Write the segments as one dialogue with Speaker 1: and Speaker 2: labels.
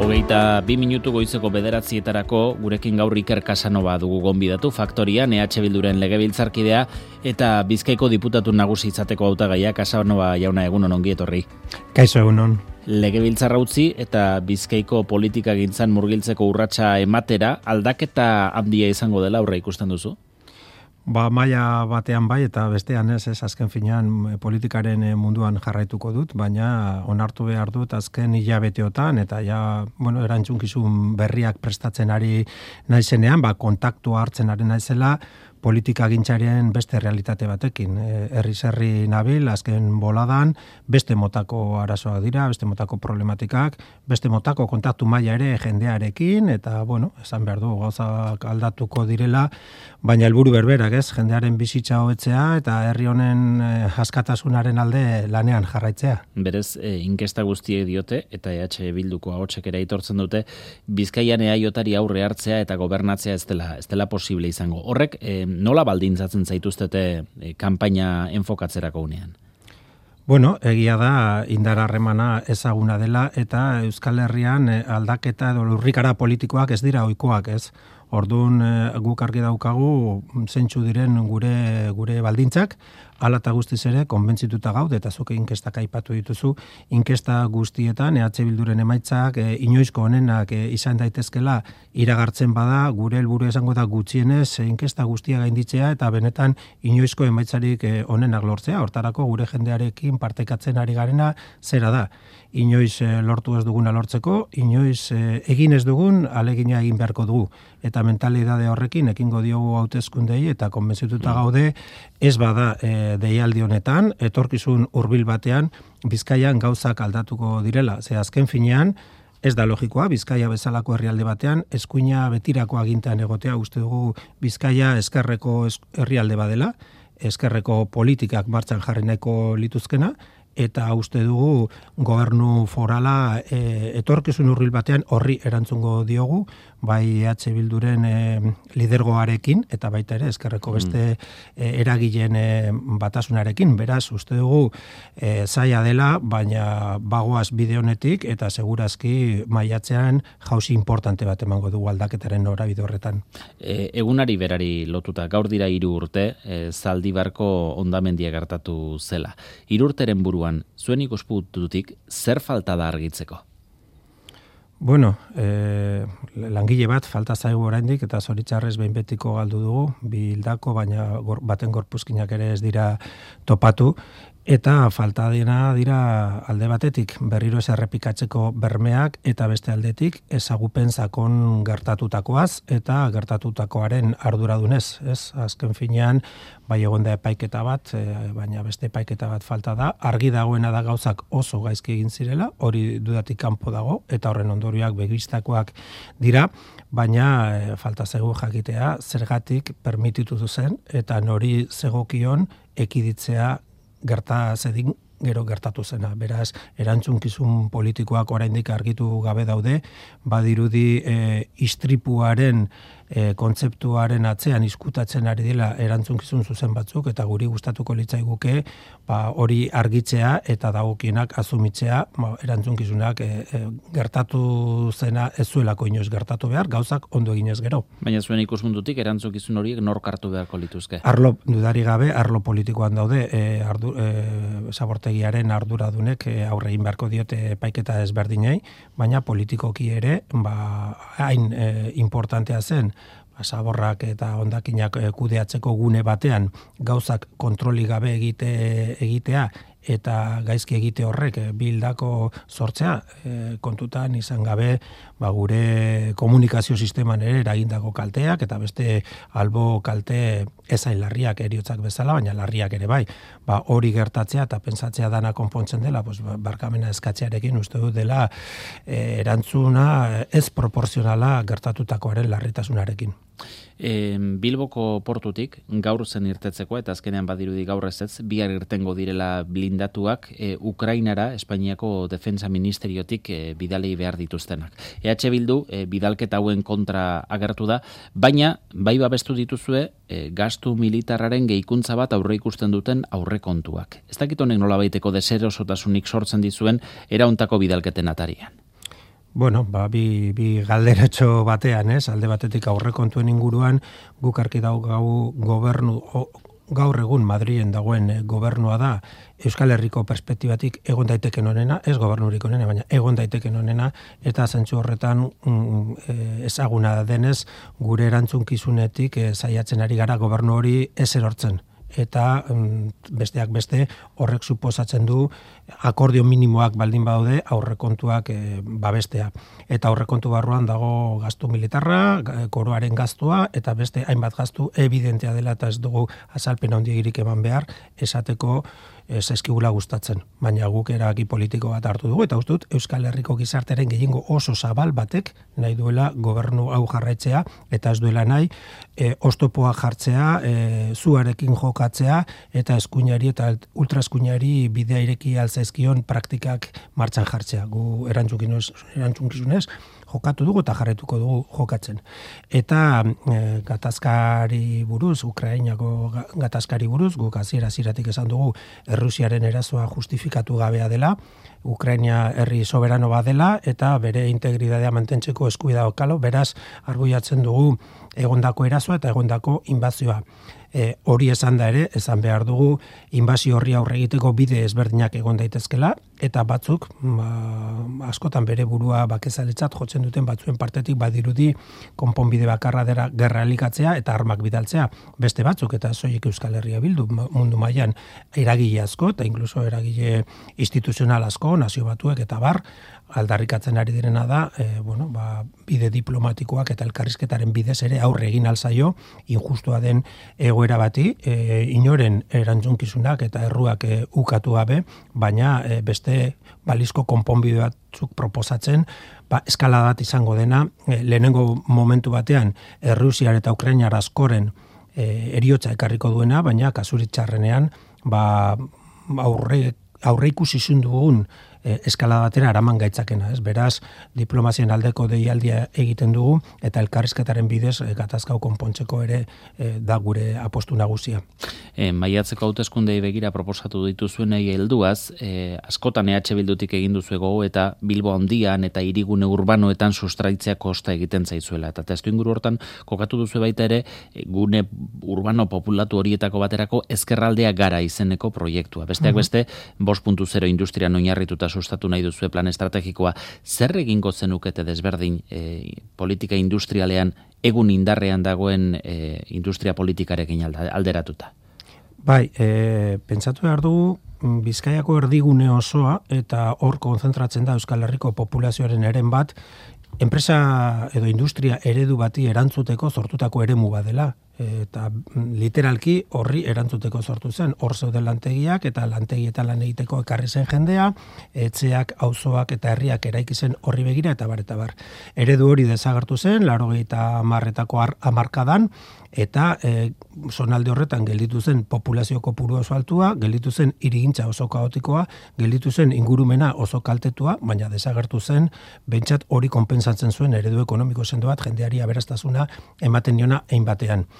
Speaker 1: Hogeita bi minutu goizeko bederatzietarako gurekin gaur Iker Casanova dugu gonbidatu faktoria NH Bilduren legebiltzarkidea eta Bizkaiko diputatu nagusi izateko hautagaia Casanova jauna egun ongi etorri.
Speaker 2: Kaixo egunon.
Speaker 1: Legebiltzarra utzi eta Bizkaiko politika gintzan murgiltzeko urratsa ematera aldaketa handia izango dela aurre ikusten duzu?
Speaker 2: Ba, maia batean bai eta bestean ez, ez azken finean eh, politikaren eh, munduan jarraituko dut, baina onartu behar dut azken hilabeteotan eta ja, bueno, erantzunkizun berriak prestatzen ari naizenean, ba, kontaktua hartzen ari naizela, politika gintzarien beste realitate batekin. E, herri zerri nabil, azken boladan, beste motako arazoak dira, beste motako problematikak, beste motako kontaktu maila ere jendearekin, eta, bueno, esan behar du, gauzak aldatuko direla, baina helburu berberak, ez, jendearen bizitza hobetzea, eta herri honen e, askatasunaren alde lanean jarraitzea.
Speaker 1: Berez, e, inkesta guztiek diote, eta EH Bilduko ahotsek ere itortzen dute, Bizkaian eaiotari aurre hartzea eta gobernatzea ez dela, ez dela posible izango. Horrek, e, nola baldintzatzen zaituztete e, kanpaina enfokatzerako unean?
Speaker 2: Bueno, egia da indar harremana ezaguna dela eta Euskal Herrian eh, aldaketa edo lurrikara politikoak ez dira ohikoak, ez? Orduan e, guk argi daukagu zentsu diren gure gure baldintzak, hala eta guztiz ere konbentzituta gaude eta zuke inkestak aipatu dituzu, inkesta guztietan EH Bilduren emaitzak e, inoizko honenak e, izan daitezkela iragartzen bada, gure helburu esango da gutxienez e, inkesta guztia gainditzea eta benetan inoizko emaitzarik e, onenak lortzea, hortarako gure jendearekin partekatzen ari garena zera da? Inoiz lortu ez duguna lortzeko, inoiz egin ez dugun alegina egin beharko dugu. Eta mentalidade horrekin ekingo diogu hautezkundei eta konbentzituta gaude ez bada e, deialdi honetan etorkizun hurbil batean Bizkaian gauzak aldatuko direla. Ze azken finean ez da logikoa Bizkaia bezalako herrialde batean eskuina betirako agintean egotea uste dugu Bizkaia eskerreko herrialde badela eskerreko politikak martxan jarri nahiko lituzkena eta uste dugu gobernu forala e, etorkizun urril batean horri erantzungo diogu, bai EH Bilduren e, lidergoarekin eta baita ere eskerreko mm. beste e, eragileen e, batasunarekin, beraz uste dugu e, zaila dela, baina bagoaz bide honetik eta segurazki maiatzean jauzi importante bat emango dugu aldaketaren norabide horretan.
Speaker 1: E, egunari berari lotuta, gaur dira hiru urte, e, zaldibarko ondamendia gertatu zela. Hirurteren buruan zuen ikuspututik, zer falta da argitzeko?
Speaker 2: Bueno, e, langile bat falta zaigu oraindik eta zoritzarrez behin betiko galdu dugu, bildako, baina baten gorpuzkinak ere ez dira topatu, Eta falta dena dira alde batetik berriro ez errepikatzeko bermeak eta beste aldetik ezagupen zakon gertatutakoaz eta gertatutakoaren arduradunez. Ez? Azken finean, bai egon da epaiketa bat, e, baina beste epaiketa bat falta da. Argi dagoena da gauzak oso gaizki egin zirela, hori dudatik kanpo dago, eta horren ondorioak begistakoak dira, baina e, falta zego jakitea zergatik permititu zen eta nori zegokion ekiditzea gerta zedin gero gertatu zena. Beraz, erantzunkizun politikoak oraindik argitu gabe daude, badirudi e, istripuaren e, kontzeptuaren atzean izkutatzen ari dela erantzunkizun zuzen batzuk eta guri gustatuko litzaiguke ba, hori argitzea eta dagokienak azumitzea ba, erantzunkizunak e, e, gertatu zena ez zuelako inoz gertatu behar, gauzak ondo eginez gero.
Speaker 1: Baina zuen ikuspuntutik erantzukizun horiek nork hartu beharko lituzke?
Speaker 2: Arlo, dudari gabe, arlo politikoan daude, e, ardu, e, zabortegiaren arduradunek e, aurre egin beharko diote paiketa ezberdinei, baina politikoki ere, ba, hain e, importantea zen, saborrak eta hondakinak eh, kudeatzeko gune batean gauzak kontroli gabe egite egitea eta gaizki egite horrek eh, bildako sortzea e, kontutan izan gabe ba, gure komunikazio sisteman ere eragindako kalteak eta beste albo kalte ezain larriak eriotzak bezala, baina larriak ere bai. Ba, hori gertatzea eta pentsatzea dana konpontzen dela, pues, barkamena eskatzearekin uste dut dela e, erantzuna ez proporzionala gertatutakoaren larritasunarekin.
Speaker 1: E, Bilboko portutik gaur zen irtetzeko eta azkenean badirudi gaur ez bihar irtengo direla blindatuak e, Ukrainara, Espainiako Defensa Ministeriotik e, bidalei behar dituztenak. EH Bildu e, bidalketa hauen kontra agertu da, baina bai babestu dituzue e, gastu militarraren gehikuntza bat aurre ikusten duten aurrekontuak. Ez dakit honek nola baiteko deserosotasunik sortzen dizuen erauntako bidalketen atarian.
Speaker 2: Bueno, ba, bi, bi galderatxo batean, ez? Alde batetik aurrekontuen inguruan, guk arki dau gau gobernu, gaur egun Madrien dagoen eh, gobernua da Euskal Herriko perspektibatik egon daiteken honena, ez gobernurik honena, baina egon daiteken honena, eta zentsu horretan mm, eh, ezaguna denez, gure erantzunkizunetik e, saiatzen ari gara gobernu hori ez erortzen eta besteak beste horrek suposatzen du akordio minimoak baldin badaude aurrekontuak e, babestea. Eta aurrekontu barruan dago gastu militarra, koroaren gastua, eta beste hainbat gastu evidentea dela eta ez dugu azalpen handiagirik eman behar, esateko ez eskigula gustatzen, baina guk eragi politiko bat hartu dugu, eta ustut Euskal Herriko gizarteren gehiengo oso zabal batek nahi duela gobernu hau jarraitzea, eta ez duela nahi e, ostopoa jartzea, e, zuarekin jokatzea, eta eskuinari eta ultraeskuinari bidea ireki alzaizkion praktikak martxan jartzea. Gu erantzunkizunez, jokatu dugu eta jarretuko dugu jokatzen. Eta e, gatazkari buruz, Ukrainako gatazkari buruz, guk hasiera ziratik esan dugu Errusiaren erazoa justifikatu gabea dela, Ukraina herri soberano badela eta bere integridadea mantentzeko eskuida okalo, beraz arguiatzen dugu egondako erazoa eta egondako inbazioa e, hori esan da ere, esan behar dugu, inbazio horri aurre egiteko bide ezberdinak egon daitezkela, eta batzuk, ba, askotan bere burua bakezaletzat jotzen duten batzuen partetik badirudi konponbide bakarra dera gerra elikatzea eta armak bidaltzea. Beste batzuk, eta zoiek Euskal Herria bildu mundu mailan eragile asko, eta inkluso eragile instituzional asko, nazio batuek eta bar, aldarrikatzen ari direna da, e, bueno, ba, bide diplomatikoak eta elkarrizketaren bidez ere aurre egin alzaio, injustua den egoera bati, e, inoren erantzunkizunak eta erruak e, ukatu gabe, baina e, beste balizko konponbide batzuk proposatzen, ba, eskala bat izango dena, e, lehenengo momentu batean, Errusiar eta Ukrainar askoren e, eriotza ekarriko duena, baina kasuritxarrenean, ba, aurre, aurre ikusi dugun e, eskala batera araman gaitzakena, ez? Beraz, diplomazien aldeko deialdia egiten dugu eta elkarrizketaren bidez e, gatazkau konpontzeko ere e, da gure apostu nagusia.
Speaker 1: E, maiatzeko hauteskundei begira proposatu dituzuenei helduaz, e, askotan EH Bildutik egin duzu eta Bilbo handian eta hirigune urbanoetan sustraitzea kosta egiten zaizuela. Eta testu inguru hortan kokatu duzu baita ere e, gune urbano populatu horietako baterako ezkerraldea gara izeneko proiektua. Besteak beste, 5.0 industria oinarrituta sustatu nahi duzu plan estrategikoa, zer egingo zenukete desberdin e, politika industrialean egun indarrean dagoen e, industria politikarekin alderatuta?
Speaker 2: Bai, e, pentsatu behar dugu, mm, Bizkaiako erdigune osoa eta hor konzentratzen da Euskal Herriko populazioaren eren bat, enpresa edo industria eredu bati erantzuteko sortutako eremu badela eta literalki horri erantzuteko sortu zen. Hor zeuden lantegiak eta lantegietan lan egiteko ekarri zen jendea, etxeak, auzoak eta herriak eraiki zen horri begira eta bar eta bar. Eredu hori desagertu zen, laro eta marretako amarkadan, eta e, zonalde horretan gelditu zen populazio kopuru oso altua, gelditu zen irigintza oso kaotikoa, gelditu zen ingurumena oso kaltetua, baina desagertu zen, bentsat hori konpensatzen zuen eredu ekonomiko sendo bat jendeari aberastasuna ematen diona egin batean.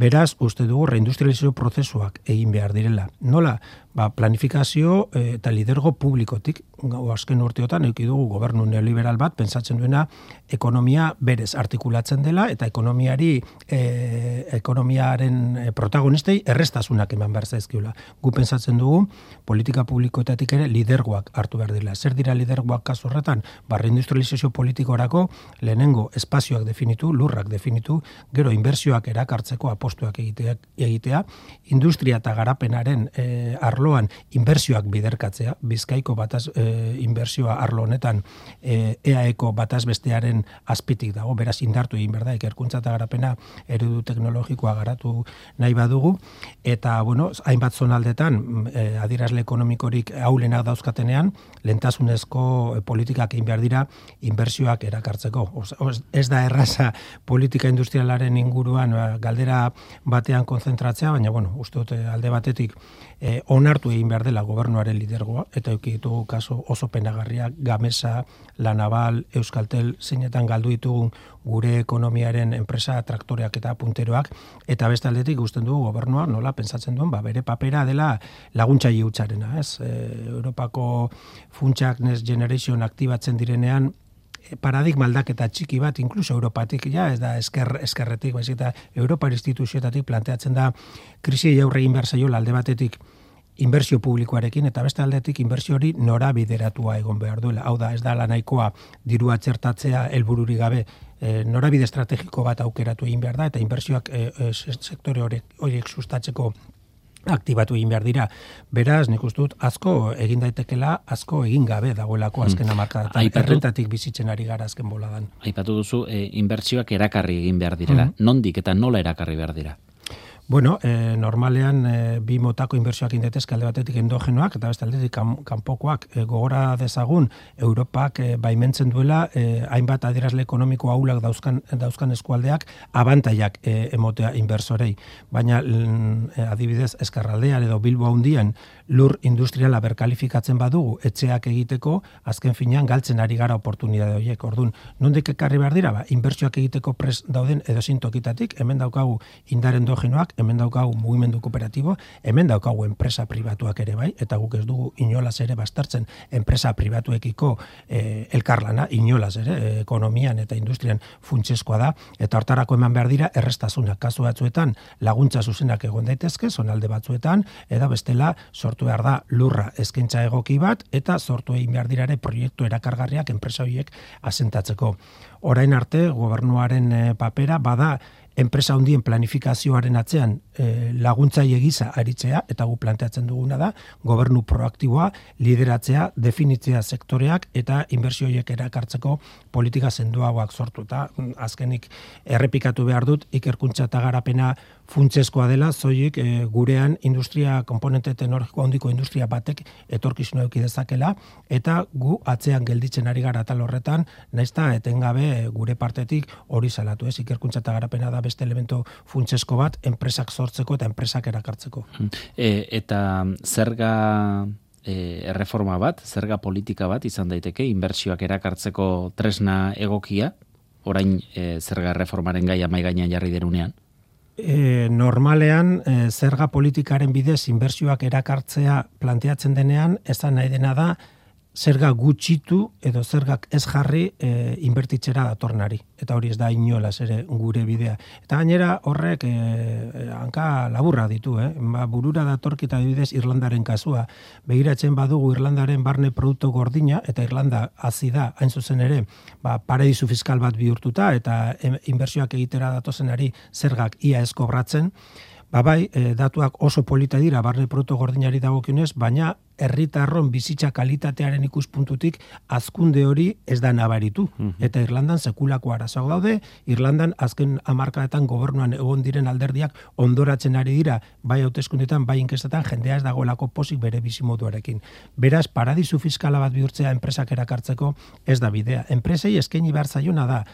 Speaker 2: Beraz, uste dugu reindustrializazio prozesuak egin behar direla. Nola, ba, planifikazio eh, eta lidergo publikotik, gau azken urteotan, euki dugu gobernu neoliberal bat, pensatzen duena ekonomia berez artikulatzen dela, eta ekonomiari, e, ekonomiaren eh, protagonistei errestasunak eman behar zaizkiula. Gu pensatzen dugu, politika publikoetatik ere lidergoak hartu behar dira. Zer dira lidergoak kasu horretan? Ba, reindustrializazio politikorako lehenengo espazioak definitu, lurrak definitu, gero inbertsioak erakartzeko apostuak egitea, egitea industria eta garapenaren e, arloan inbertsioak biderkatzea, bizkaiko bataz e, inbertsioa arlo honetan e, EAEko bataz bestearen azpitik dago, beraz indartu egin berda, ikerkuntza eta garapena erudu teknologikoa garatu nahi badugu, eta, bueno, hainbat zonaldetan, e, adirazle ekonomikorik haulenak dauzkatenean, lentasunezko politikak egin behar dira inbertsioak erakartzeko. ez da erraza politika industrialaren inguruan galdera batean konzentratzea, baina, bueno, uste dute alde batetik e, onartu egin behar dela gobernuaren lidergoa, eta euki ditugu kaso oso penagarria Gamesa, La Naval, Euskaltel, zeinetan galdu ditugun gure ekonomiaren enpresa traktoreak eta punteroak, eta beste aldetik guzten dugu gobernua, nola, pensatzen duen, ba, bere papera dela laguntza hiutzarena, ez? E, Europako funtsak Next Generation aktibatzen direnean, paradigma aldaketa txiki bat, inkluso Europatik, ja, ez da esker, eskerretik, baizik eta Europa instituzioetatik planteatzen da krisi jaurre egin behar zaiola alde batetik inbertsio publikoarekin eta beste aldetik inbertsio hori nora bideratua egon behar duela. Hau da, ez da nahikoa dirua txertatzea helbururi gabe e, norabide estrategiko bat aukeratu egin behar da eta inbertsioak e, e, sektore horiek sustatzeko aktibatu egin behar dira. Beraz, nik uste dut, asko egin daitekela, asko egin gabe dagoelako azken hmm. amarka. Errentatik bizitzen ari gara azken boladan.
Speaker 1: Aipatu duzu, e, inbertsioak erakarri egin behar direla. Hmm. Nondik eta nola erakarri behar dira?
Speaker 2: Bueno, e, normalean e, bi motako inbertsioak indetezke alde batetik endogenoak eta beste aldetik kanpokoak e, gogora dezagun Europak e, baimentzen duela e, hainbat adierazle ekonomiko aulak dauzkan, dauzkan eskualdeak abantaiak e, emotea inbersorei. Baina e, adibidez eskarraldean edo bilbo handian lur industriala berkalifikatzen badugu etxeak egiteko azken finean galtzen ari gara oportunitate horiek. Ordun, nondik ekarri behar dira? Ba, inbertsioak egiteko pres dauden edo sintokitatik, hemen daukagu indar endogenoak, hemen daukagu mugimendu kooperatibo, hemen daukagu enpresa pribatuak ere bai, eta guk ez dugu inolaz ere bastartzen enpresa pribatuekiko e, elkarlana, inolaz ere, ekonomian eta industrian funtseskoa da, eta hortarako eman behar dira errestasunak kasu batzuetan laguntza zuzenak egon daitezke, zonalde batzuetan, eta bestela sortu behar da lurra eskaintza egoki bat, eta sortu egin behar dirare proiektu erakargarriak enpresa horiek asentatzeko. Orain arte, gobernuaren eh, papera bada enpresa hundien planifikazioaren atzean e, laguntzaile gisa aritzea eta gu planteatzen duguna da gobernu proaktiboa lideratzea definitzea sektoreak eta inbertsio horiek erakartzeko politika sendoagoak sortu eta azkenik errepikatu behar dut ikerkuntza eta garapena funtseskoa dela zoiek e, gurean industria komponente teknologiko handiko industria batek etorkizuna eduki dezakela eta gu atzean gelditzen ari gara tal horretan naizta etengabe gure partetik hori salatu ez? Ikerkuntza eta garapena da beste elemento funtsesko bat enpresak sortzeko eta enpresak erakartzeko.
Speaker 1: E, eta zerga e, erreforma bat, zerga politika bat izan daiteke inbertsioak erakartzeko tresna egokia, orain e, zerga erreformaren gaia mai gainean jarri derunean.
Speaker 2: E, normalean e, zerga politikaren bidez inbertsioak erakartzea planteatzen denean, ezan nahi dena da zerga gutxitu edo zergak ez jarri e, inbertitzera datornari. Eta hori ez da inolaz ere gure bidea. Eta gainera horrek e, hanka laburra ditu, eh? Ba, burura datorkita bidez Irlandaren kasua. Begiratzen badugu Irlandaren barne produktu gordina eta Irlanda hazi da hain zuzen ere ba, paradizu fiskal bat bihurtuta eta inbertsioak egitera datozenari zergak ia ez kobratzen. Ba bai, e, datuak oso polita dira barne produktu gordinari dagokionez, baina herritarron bizitza kalitatearen ikuspuntutik azkunde hori ez da nabaritu. Mhm. Eta Irlandan sekulako arazoak daude, Irlandan azken hamarkadetan gobernuan egon diren alderdiak ondoratzen ari dira, bai hauteskundetan, bai inkestetan, jendea ez dagoelako posik bere bizimoduarekin. Beraz, paradizu fiskala bat bihurtzea enpresak erakartzeko ez da bidea. Enpresei eskaini behar zaiona da,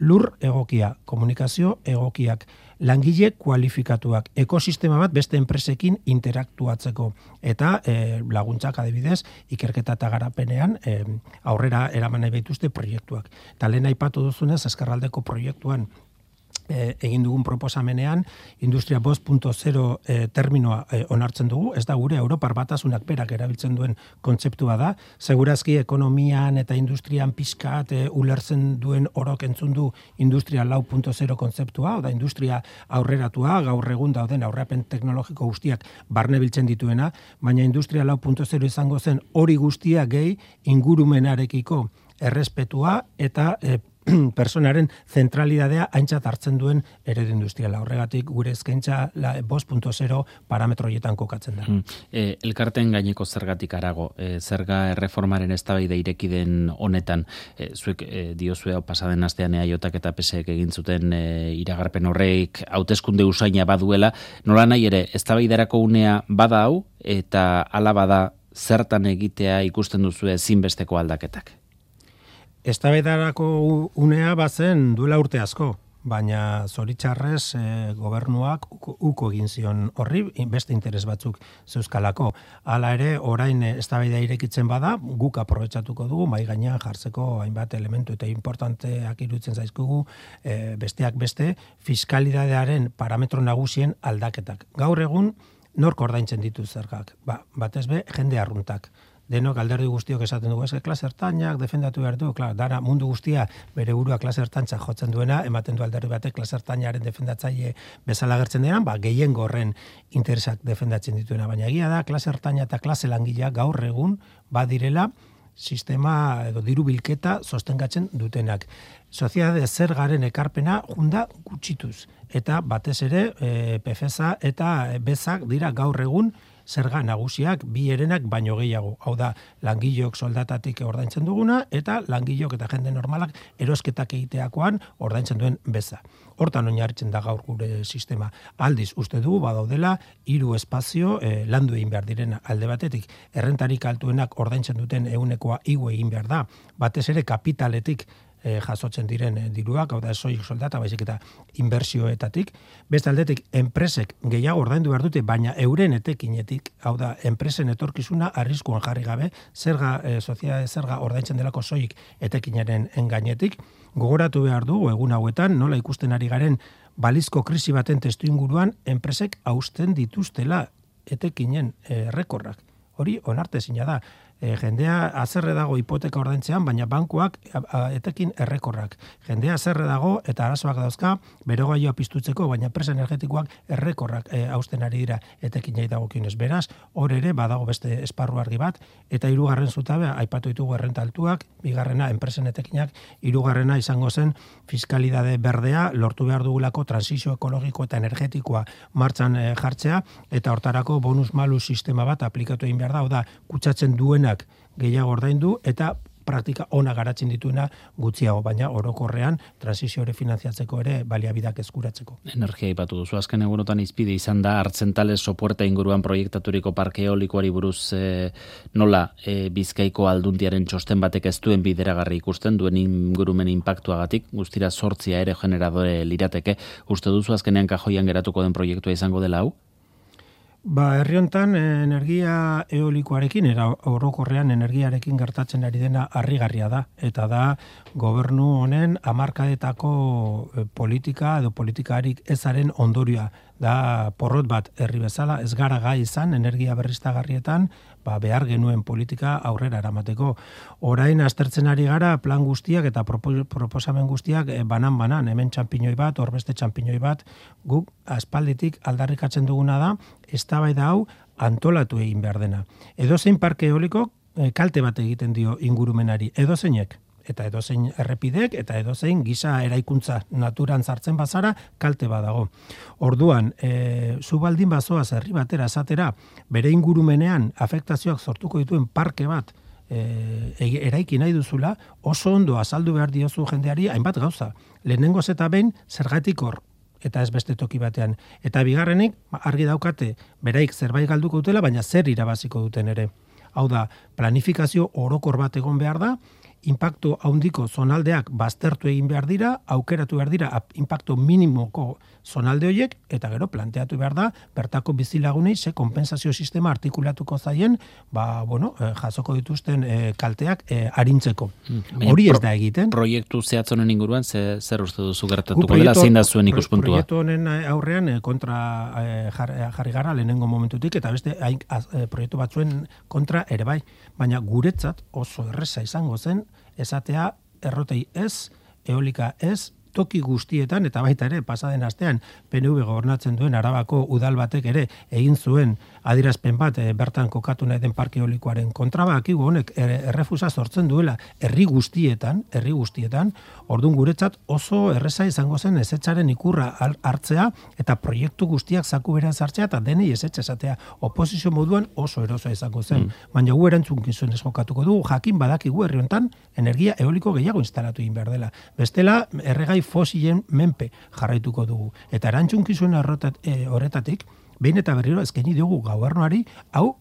Speaker 2: lur egokia, komunikazio egokiak, langile kualifikatuak, ekosistema bat beste enpresekin interaktuatzeko eta e, laguntzak adibidez ikerketa eta garapenean e, aurrera eraman nahi baituzte proiektuak. Eta lehen aipatu duzunez, eskarraldeko proiektuan e, egin dugun proposamenean industria 5.0 e, terminoa e, onartzen dugu, ez da gure Europar batasunak berak erabiltzen duen kontzeptua da, segurazki ekonomian eta industrian pizkat e, ulertzen duen orok entzun du industria 4.0 kontzeptua, oda industria aurreratua, gaur egun dauden aurrapen teknologiko guztiak barne biltzen dituena, baina industria 4.0 izango zen hori guztia gehi ingurumenarekiko errespetua eta e, personaren zentralidadea aintzat hartzen duen eredu industriala. Horregatik gure eskaintza la 5.0 parametro hietan kokatzen da. Mm.
Speaker 1: E, elkarten gaineko zergatik arago, e, zerga erreformaren eztabaida ireki den honetan, e, zuek e, diozue pasaden astean eaiotak eta pesek egin zuten e, iragarpen horreik hauteskunde usaina baduela, nola nahi ere, eztabaidarako unea bada hau eta ala bada zertan egitea ikusten duzu ezinbesteko aldaketak.
Speaker 2: Eztabaidarako unea bazen duela urte asko, baina zoritxarrez e, gobernuak uko egin zion horri beste interes batzuk zeuzkalako. Hala ere, orain eztabaida irekitzen bada, guk aprobetsatuko dugu, mai gainean jartzeko hainbat elementu eta importanteak irutzen zaizkugu e, besteak beste, fiskalidadearen parametro nagusien aldaketak. Gaur egun, nork ordaintzen ditu zergak? Ba, batez be, jende arruntak denok alderdi guztiok esaten dugu, eske klase ertainak defendatu behar du, klar, dara mundu guztia bere burua klase ertantza jotzen duena, ematen du alderdi batek klase ertainaren defendatzaile bezala gertzen denan, ba, gehien gorren interesak defendatzen dituena, baina egia da, klase ertaina eta klase langilea gaur egun badirela sistema edo diru bilketa sostengatzen dutenak. Soziedade zergaren ekarpena junda gutxituz. Eta batez ere, e, PFSA eta bezak dira gaur egun zerga nagusiak bi erenak baino gehiago. Hau da, langilok soldatatik ordaintzen duguna eta langilok eta jende normalak erosketak egiteakoan ordaintzen duen beza. Hortan oinarritzen da gaur gure sistema. Aldiz, uste dugu badaudela hiru espazio e, landu egin behar diren alde batetik. Errentarik altuenak ordaintzen duten ehunekoa igu egin behar da. Batez ere kapitaletik e, jasotzen diren e, diruak, hau da soik soldata, baizik eta inbertsioetatik. Beste aldetik, enpresek gehiago ordaindu behar dute, baina euren etekinetik, hau da, enpresen etorkizuna arriskuan jarri gabe, zerga, e, zerga ordaintzen delako soik etekinaren engainetik, gogoratu behar du, egun hauetan, nola ikusten ari garen, balizko krisi baten testu inguruan, enpresek hausten dituztela etekinen e, rekorrak. Hori, onarte da, e, jendea azerre dago hipoteka ordaintzean, baina bankuak etekin errekorrak. Jendea azerre dago eta arazoak dauzka, bero gaioa piztutzeko, baina presa energetikoak errekorrak e, austen ari dira. Etekin jai dago Beraz, hor ere, badago beste esparru argi bat, eta hirugarren zutabe, aipatu ditugu errenta altuak, bigarrena, enpresen etekinak, hirugarrena izango zen fiskalidade berdea, lortu behar dugulako transizio ekologiko eta energetikoa martxan e, jartzea, eta hortarako bonus malu sistema bat aplikatu egin behar da, da, kutsatzen duena gehiago ordaindu eta praktika ona garatzen dituena gutxiago, baina orokorrean transizio hori finanziatzeko ere baliabidak eskuratzeko.
Speaker 1: Energia ipatu duzu, azken egunotan izpide izan da, hartzentales sopuerta inguruan proiektaturiko parke eolikoari buruz e, nola e, bizkaiko alduntiaren txosten batek ez duen bideragarri ikusten, duen ingurumen impactuagatik, guztira sortzia ere generadore lirateke, uste duzu azkenean kajoian geratuko den proiektua izango dela hau?
Speaker 2: Ba, herri hontan energia eolikoarekin era orokorrean energiarekin gertatzen ari dena harrigarria da. Eta da gobernu honen hamarkadetako eh, politika edo politikarik ezaren ondorioa. Da porrot bat herri bezala ez gara gai izan energia berriztagarrietan ba, behar genuen politika aurrera eramateko. Orain aztertzen ari gara plan guztiak eta proposamen guztiak eh, banan banan hemen txampiñoi bat, horbeste txampiñoi bat guk aspalditik aldarrikatzen duguna da eztabaida hau antolatu egin behar dena. Edo zein parke eoliko eh, kalte bat egiten dio ingurumenari. Edo zeinek eta edozein errepidek eta edozein gisa eraikuntza naturan zartzen bazara kalte badago. Orduan, e, zu baldin bazoaz herri batera esatera bere ingurumenean afektazioak sortuko dituen parke bat e, eraiki nahi duzula, oso ondo azaldu behar diozu jendeari hainbat gauza. Lehenengo eta behin zergatik hor eta ez beste toki batean. Eta bigarrenik, argi daukate, beraik zerbait galduko dutela, baina zer irabaziko duten ere. Hau da, planifikazio orokor bat egon behar da, impacto haundiko zonaldeak baztertu egin behar dira, aukeratu behar dira impacto minimoko zonalde horiek, eta gero planteatu behar da, bertako bizilagunei ze kompensazio sistema artikulatuko zaien, ba, bueno, eh, jasoko dituzten eh, kalteak eh, arintzeko. Hmm. Hori ez da egiten.
Speaker 1: Proiektu zehatzonen inguruan, ze, zer uste duzu gertatuko dela, zein da zuen ikuspuntua?
Speaker 2: Proiektu honen aurrean kontra jarri gara lehenengo momentutik, eta beste proiektu batzuen kontra ere bai, baina guretzat oso erresa izango zen, esatea errotei ez, eolika ez, toki guztietan eta baita ere pasaden astean PNV gobernatzen duen Arabako udal batek ere egin zuen adirazpen bat e, bertan kokatu nahi den parke eolikoaren kontra bakigu honek errefusa sortzen duela herri guztietan, herri guztietan, ordun guretzat oso erresa izango zen ezetzaren ikurra hartzea eta proiektu guztiak zaku beran sartzea eta denei ezetxe esatea oposizio moduan oso erosoa izango zen. Mm. Baina gu erantzun gizuen jokatuko dugu, jakin badakigu herri hontan energia eoliko gehiago instalatu egin behar dela. Bestela, erregai fosilen menpe jarraituko dugu. Eta erantzunkizuen e, horretatik, behin eta berriro ezkeni dugu gobernuari hau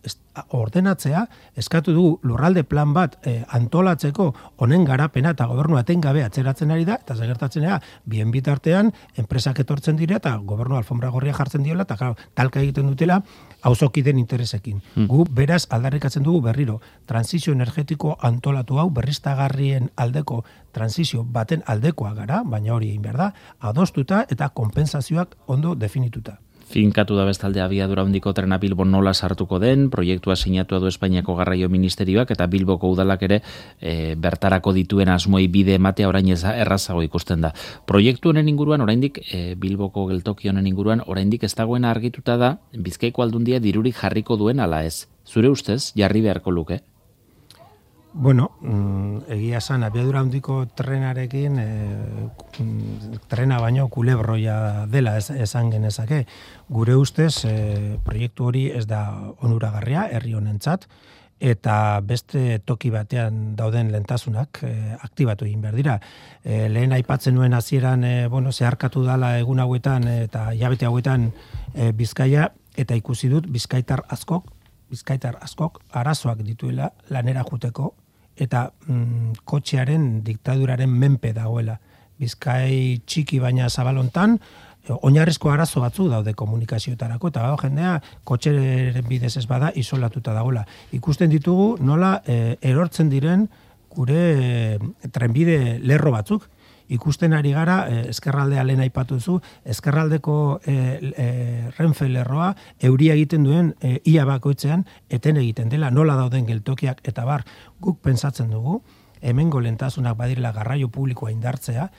Speaker 2: ordenatzea eskatu dugu lurralde plan bat eh, antolatzeko honen garapena eta gobernu gabe atzeratzen ari da eta segertatzen bien bitartean enpresak etortzen dira eta gobernu alfombra gorria jartzen diola eta claro, talka egiten dutela auzokiden interesekin. Hmm. Gu beraz aldarrikatzen dugu berriro transizio energetiko antolatu hau berriztagarrien aldeko transizio baten aldekoa gara, baina hori egin behar da, adostuta eta konpensazioak ondo definituta.
Speaker 1: Finkatu da bestalde abiadura handiko trena Bilbo nola sartuko den, proiektua sinatua du Espainiako Garraio Ministerioak eta Bilboko udalak ere e, bertarako dituen asmoi bide ematea orain ez errazago ikusten da. Proiektu honen inguruan oraindik e, Bilboko geltoki honen inguruan oraindik ez dagoena argituta da Bizkaiko aldundia dirurik jarriko duen ala ez. Zure ustez jarri beharko luke?
Speaker 2: Bueno, mm, egia esan, abiadura handiko trenarekin, e, trena baino kulebroia dela esan genezake. Gure ustez, e, proiektu hori ez da onuragarria, herri honentzat, eta beste toki batean dauden lentasunak e, aktibatu egin behar dira. E, lehen aipatzen nuen hasieran e, bueno, zeharkatu dala egun hauetan eta jabete hauetan e, bizkaia, eta ikusi dut bizkaitar askok, bizkaitar askok arazoak dituela lanera juteko eta mm, kotxearen diktaduraren menpe dagoela. Bizkai txiki baina zabalontan, eh, oinarrizko arazo batzu daude komunikazioetarako, eta gau jendea kotxeren bidez ez bada isolatuta dagoela. Ikusten ditugu nola e, erortzen diren gure e, trenbide lerro batzuk, ikusten ari gara, eskerraldea lehen aipatu zu, eskerraldeko e, e, renfe lerroa, euria egiten duen e, ia bakoitzean, eten egiten dela, nola dauden geltokiak, eta bar, guk pensatzen dugu, hemen golentasunak badirela garraio publikoa indartzea,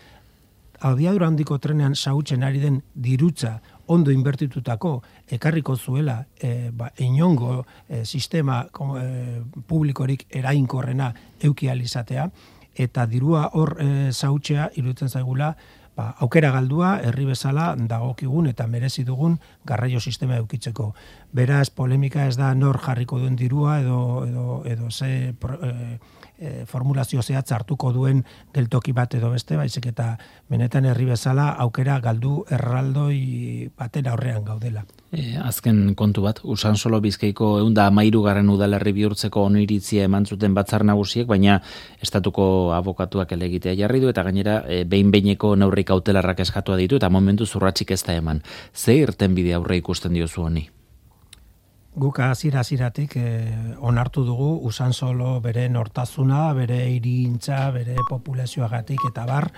Speaker 2: aldiadura handiko trenean sautzen ari den dirutza ondo inbertitutako ekarriko zuela e, ba, inongo e, sistema e, publikorik erainkorrena eukializatea, eta dirua hor e, zautzea iruditzen zaigula ba, aukera galdua herri bezala dagokigun eta merezi dugun garraio sistema eukitzeko. Beraz, polemika ez da nor jarriko duen dirua edo, edo, edo ze e, e, formulazio zehatz hartuko duen geltoki bat edo beste, baizik eta benetan herri bezala aukera galdu erraldoi batera horrean gaudela.
Speaker 1: E, azken kontu bat, usan solo bizkaiko eunda amairu garen udalerri bihurtzeko oniritzia eman zuten batzar nagusiek, baina estatuko abokatuak elegitea jarri du, eta gainera e, behin behineko neurrik autelarrak eskatua ditu, eta momentu zurratxik ez da eman. Ze irten bide aurre ikusten diozu honi?
Speaker 2: Guk azira aziratik eh, onartu dugu usan solo bere nortazuna, bere irintza, bere populazioagatik eta bar,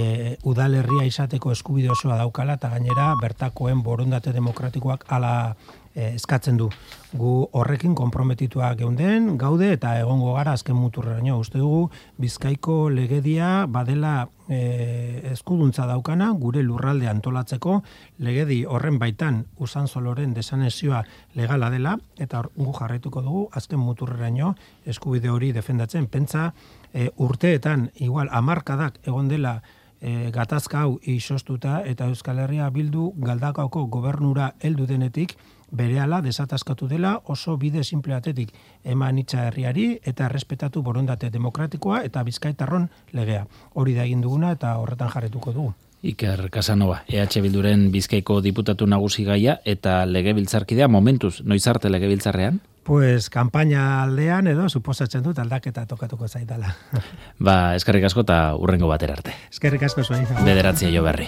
Speaker 2: e, udalerria izateko eskubide osoa daukala eta gainera bertakoen borondate demokratikoak ala e, eskatzen du. Gu horrekin konprometitua geunden, gaude eta egongo gara azken muturraino. Uste dugu, bizkaiko legedia badela e, eskuduntza daukana, gure lurralde antolatzeko, legedi horren baitan usan soloren desanezioa legala dela, eta gu jarraituko dugu, azken muturraino eskubide hori defendatzen. Pentsa, e, urteetan, igual, amarkadak egon dela, e, gatazka hau isostuta eta Euskal Herria bildu galdakauko gobernura heldu denetik berehala desataskatu dela oso bide simpleatetik eman itxa herriari eta respetatu borondate demokratikoa eta bizkaitarron legea. Hori da egin duguna eta horretan jarretuko dugu.
Speaker 1: Iker Casanova, EH Bilduren bizkaiko diputatu nagusi gaia eta legebiltzarkidea momentuz, noiz arte legebiltzarrean?
Speaker 2: Pues kampaina aldean edo suposatzen dut aldaketa tokatuko zaitala.
Speaker 1: ba, eskerrik asko eta urrengo batera arte.
Speaker 2: Eskerrik asko zuen.
Speaker 1: Bederatzia jo berri.